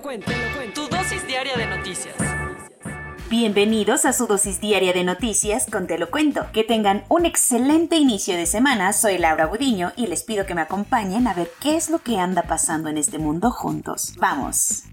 Lo cuento, lo cuento. Tu dosis diaria de noticias. Bienvenidos a su dosis diaria de noticias con Te lo cuento. Que tengan un excelente inicio de semana. Soy Laura Budiño y les pido que me acompañen a ver qué es lo que anda pasando en este mundo juntos. Vamos.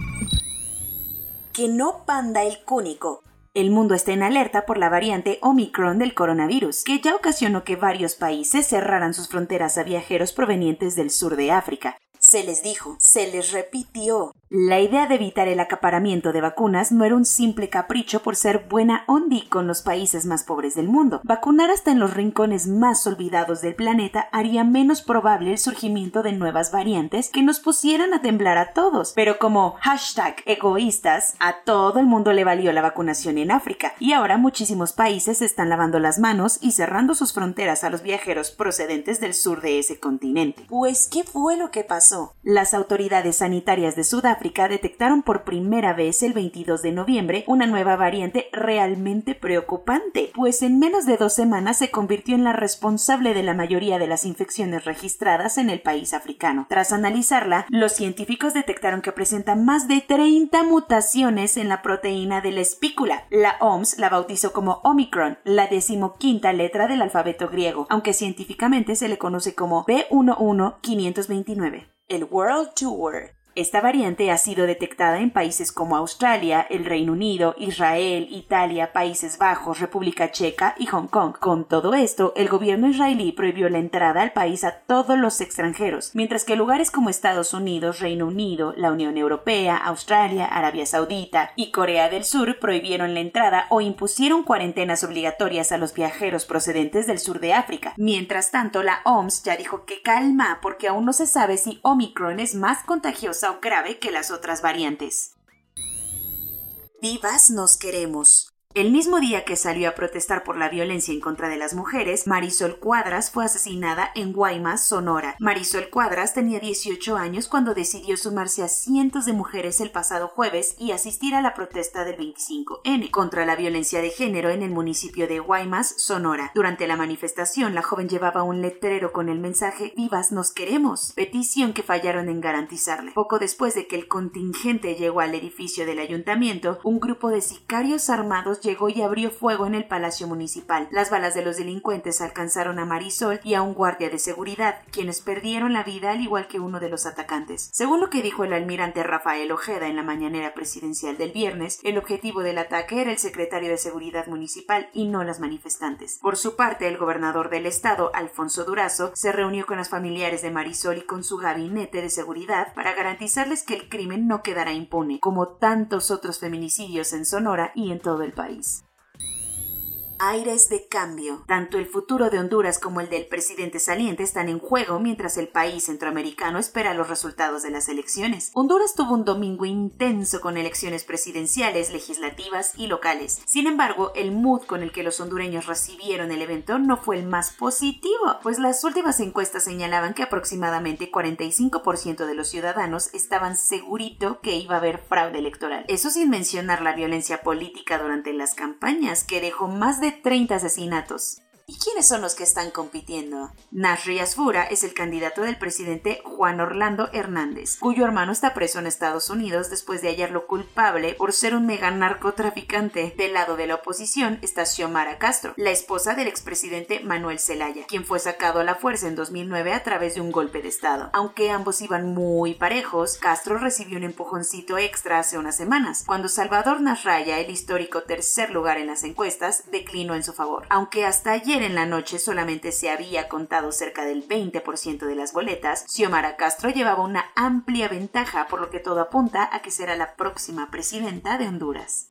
Que no panda el cúnico. El mundo está en alerta por la variante Omicron del coronavirus, que ya ocasionó que varios países cerraran sus fronteras a viajeros provenientes del sur de África. Se les dijo, se les repitió. La idea de evitar el acaparamiento de vacunas no era un simple capricho por ser buena ondi con los países más pobres del mundo. Vacunar hasta en los rincones más olvidados del planeta haría menos probable el surgimiento de nuevas variantes que nos pusieran a temblar a todos. Pero como hashtag egoístas, a todo el mundo le valió la vacunación en África y ahora muchísimos países están lavando las manos y cerrando sus fronteras a los viajeros procedentes del sur de ese continente. Pues, ¿qué fue lo que pasó? Las autoridades sanitarias de Sudáfrica detectaron por primera vez el 22 de noviembre una nueva variante realmente preocupante, pues en menos de dos semanas se convirtió en la responsable de la mayoría de las infecciones registradas en el país africano. Tras analizarla, los científicos detectaron que presenta más de 30 mutaciones en la proteína de la espícula. La OMS la bautizó como Omicron, la decimoquinta letra del alfabeto griego, aunque científicamente se le conoce como B11529. El World Tour esta variante ha sido detectada en países como Australia, el Reino Unido, Israel, Italia, Países Bajos, República Checa y Hong Kong. Con todo esto, el gobierno israelí prohibió la entrada al país a todos los extranjeros, mientras que lugares como Estados Unidos, Reino Unido, la Unión Europea, Australia, Arabia Saudita y Corea del Sur prohibieron la entrada o impusieron cuarentenas obligatorias a los viajeros procedentes del sur de África. Mientras tanto, la OMS ya dijo que calma porque aún no se sabe si Omicron es más contagiosa grave que las otras variantes. Vivas nos queremos. El mismo día que salió a protestar por la violencia en contra de las mujeres, Marisol Cuadras fue asesinada en Guaymas, Sonora. Marisol Cuadras tenía 18 años cuando decidió sumarse a cientos de mujeres el pasado jueves y asistir a la protesta del 25N contra la violencia de género en el municipio de Guaymas, Sonora. Durante la manifestación, la joven llevaba un letrero con el mensaje Vivas nos queremos, petición que fallaron en garantizarle. Poco después de que el contingente llegó al edificio del ayuntamiento, un grupo de sicarios armados llegó y abrió fuego en el Palacio Municipal. Las balas de los delincuentes alcanzaron a Marisol y a un guardia de seguridad, quienes perdieron la vida al igual que uno de los atacantes. Según lo que dijo el almirante Rafael Ojeda en la mañanera presidencial del viernes, el objetivo del ataque era el secretario de Seguridad Municipal y no las manifestantes. Por su parte, el gobernador del estado, Alfonso Durazo, se reunió con las familiares de Marisol y con su gabinete de seguridad para garantizarles que el crimen no quedará impune, como tantos otros feminicidios en Sonora y en todo el país país. Aires de cambio. Tanto el futuro de Honduras como el del presidente saliente están en juego mientras el país centroamericano espera los resultados de las elecciones. Honduras tuvo un domingo intenso con elecciones presidenciales, legislativas y locales. Sin embargo, el mood con el que los hondureños recibieron el evento no fue el más positivo, pues las últimas encuestas señalaban que aproximadamente 45% de los ciudadanos estaban segurito que iba a haber fraude electoral. Eso sin mencionar la violencia política durante las campañas, que dejó más de 30 asesinatos. ¿Y quiénes son los que están compitiendo? Nasri Asfura es el candidato del presidente Juan Orlando Hernández, cuyo hermano está preso en Estados Unidos después de hallarlo culpable por ser un mega narcotraficante. Del lado de la oposición está Xiomara Castro, la esposa del expresidente Manuel Zelaya, quien fue sacado a la fuerza en 2009 a través de un golpe de Estado. Aunque ambos iban muy parejos, Castro recibió un empujoncito extra hace unas semanas, cuando Salvador Nasraya, el histórico tercer lugar en las encuestas, declinó en su favor. Aunque hasta ayer en la noche solamente se había contado cerca del 20% de las boletas, Xiomara Castro llevaba una amplia ventaja, por lo que todo apunta a que será la próxima presidenta de Honduras.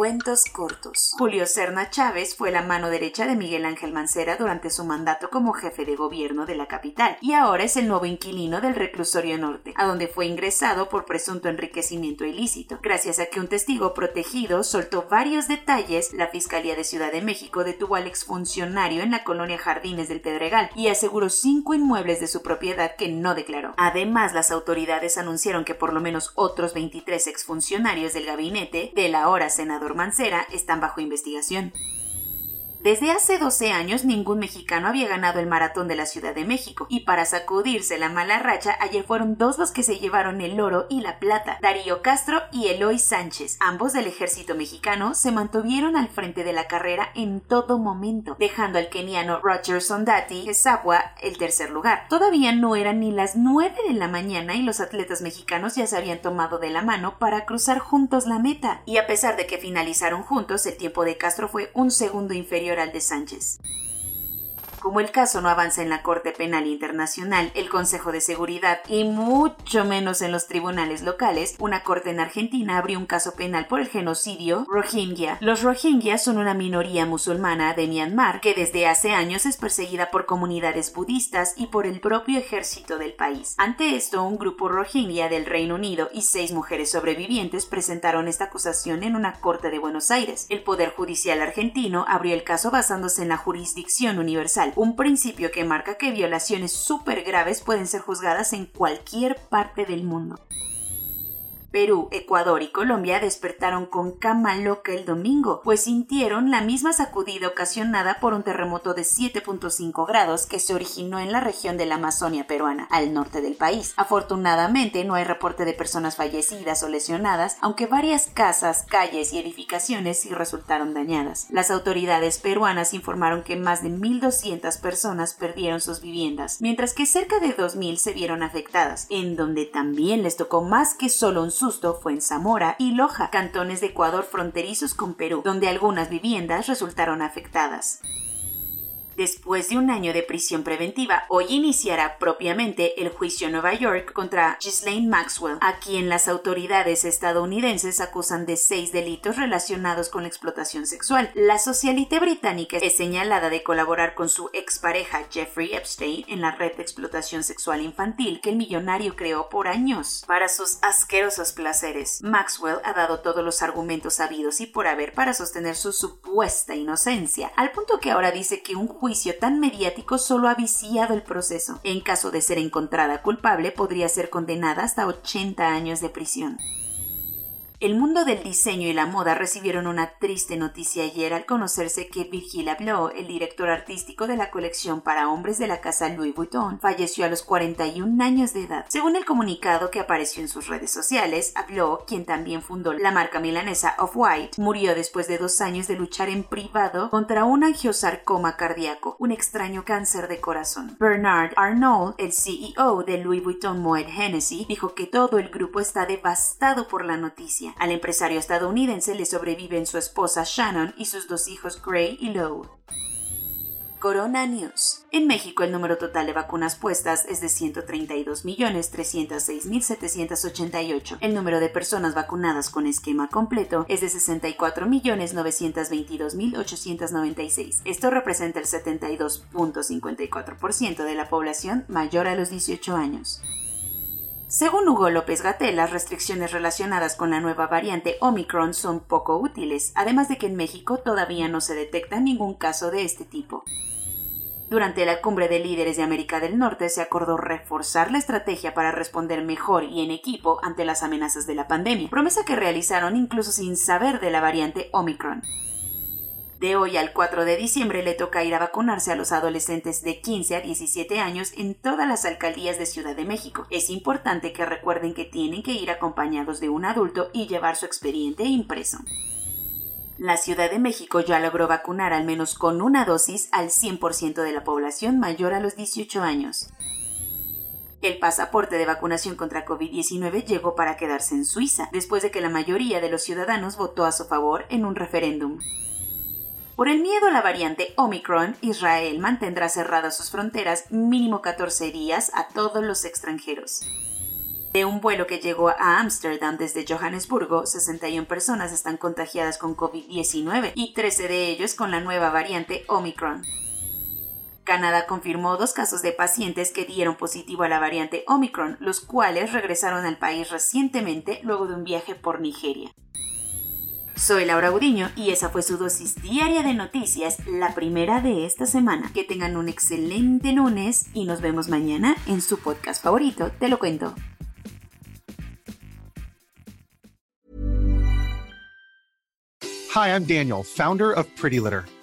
Cuentos cortos. Julio Serna Chávez fue la mano derecha de Miguel Ángel Mancera durante su mandato como jefe de gobierno de la capital y ahora es el nuevo inquilino del reclusorio norte, a donde fue ingresado por presunto enriquecimiento ilícito. Gracias a que un testigo protegido soltó varios detalles, la Fiscalía de Ciudad de México detuvo al exfuncionario en la colonia Jardines del Pedregal y aseguró cinco inmuebles de su propiedad que no declaró. Además, las autoridades anunciaron que por lo menos otros 23 exfuncionarios del gabinete de la hora senador Mancera están bajo investigación. Desde hace 12 años ningún mexicano había ganado el maratón de la Ciudad de México y para sacudirse la mala racha ayer fueron dos los que se llevaron el oro y la plata, Darío Castro y Eloy Sánchez, ambos del ejército mexicano, se mantuvieron al frente de la carrera en todo momento, dejando al keniano Roger Sondati Gesabwa el tercer lugar. Todavía no eran ni las 9 de la mañana y los atletas mexicanos ya se habían tomado de la mano para cruzar juntos la meta, y a pesar de que finalizaron juntos, el tiempo de Castro fue un segundo inferior de Sánchez. Como el caso no avanza en la Corte Penal Internacional, el Consejo de Seguridad y mucho menos en los tribunales locales, una corte en Argentina abrió un caso penal por el genocidio Rohingya. Los Rohingya son una minoría musulmana de Myanmar que desde hace años es perseguida por comunidades budistas y por el propio ejército del país. Ante esto, un grupo Rohingya del Reino Unido y seis mujeres sobrevivientes presentaron esta acusación en una corte de Buenos Aires. El Poder Judicial argentino abrió el caso basándose en la jurisdicción universal un principio que marca que violaciones súper graves pueden ser juzgadas en cualquier parte del mundo. Perú, Ecuador y Colombia despertaron con cama loca el domingo, pues sintieron la misma sacudida ocasionada por un terremoto de 7.5 grados que se originó en la región de la Amazonia peruana, al norte del país. Afortunadamente no hay reporte de personas fallecidas o lesionadas, aunque varias casas, calles y edificaciones sí resultaron dañadas. Las autoridades peruanas informaron que más de 1.200 personas perdieron sus viviendas, mientras que cerca de 2.000 se vieron afectadas, en donde también les tocó más que solo un susto fue en Zamora y Loja, cantones de Ecuador fronterizos con Perú, donde algunas viviendas resultaron afectadas. Después de un año de prisión preventiva, hoy iniciará propiamente el juicio en Nueva York contra Ghislaine Maxwell, a quien las autoridades estadounidenses acusan de seis delitos relacionados con la explotación sexual. La socialite británica es señalada de colaborar con su expareja Jeffrey Epstein en la red de explotación sexual infantil que el millonario creó por años para sus asquerosos placeres. Maxwell ha dado todos los argumentos habidos y por haber para sostener su supuesta inocencia, al punto que ahora dice que un juicio juicio tan mediático solo ha viciado el proceso. En caso de ser encontrada culpable, podría ser condenada hasta 80 años de prisión. El mundo del diseño y la moda recibieron una triste noticia ayer al conocerse que Virgil Abloh, el director artístico de la colección para hombres de la casa Louis Vuitton, falleció a los 41 años de edad. Según el comunicado que apareció en sus redes sociales, Abloh, quien también fundó la marca milanesa Off-White, murió después de dos años de luchar en privado contra un angiosarcoma cardíaco, un extraño cáncer de corazón. Bernard Arnault, el CEO de Louis Vuitton Moet Hennessy, dijo que todo el grupo está devastado por la noticia al empresario estadounidense le sobreviven su esposa Shannon y sus dos hijos Gray y Lowe. Corona News. En México el número total de vacunas puestas es de 132.306.788. El número de personas vacunadas con esquema completo es de 64.922.896. Esto representa el 72.54% de la población mayor a los 18 años. Según Hugo López Gatel, las restricciones relacionadas con la nueva variante Omicron son poco útiles, además de que en México todavía no se detecta ningún caso de este tipo. Durante la cumbre de líderes de América del Norte se acordó reforzar la estrategia para responder mejor y en equipo ante las amenazas de la pandemia, promesa que realizaron incluso sin saber de la variante Omicron. De hoy al 4 de diciembre le toca ir a vacunarse a los adolescentes de 15 a 17 años en todas las alcaldías de Ciudad de México. Es importante que recuerden que tienen que ir acompañados de un adulto y llevar su expediente impreso. La Ciudad de México ya logró vacunar al menos con una dosis al 100% de la población mayor a los 18 años. El pasaporte de vacunación contra COVID-19 llegó para quedarse en Suiza, después de que la mayoría de los ciudadanos votó a su favor en un referéndum. Por el miedo a la variante Omicron, Israel mantendrá cerradas sus fronteras mínimo 14 días a todos los extranjeros. De un vuelo que llegó a Ámsterdam desde Johannesburgo, 61 personas están contagiadas con COVID-19 y 13 de ellos con la nueva variante Omicron. Canadá confirmó dos casos de pacientes que dieron positivo a la variante Omicron, los cuales regresaron al país recientemente luego de un viaje por Nigeria. Soy Laura Gudiño y esa fue su dosis diaria de noticias, la primera de esta semana. Que tengan un excelente lunes y nos vemos mañana en su podcast favorito, Te lo cuento. Hi, I'm Daniel, founder of Pretty Litter.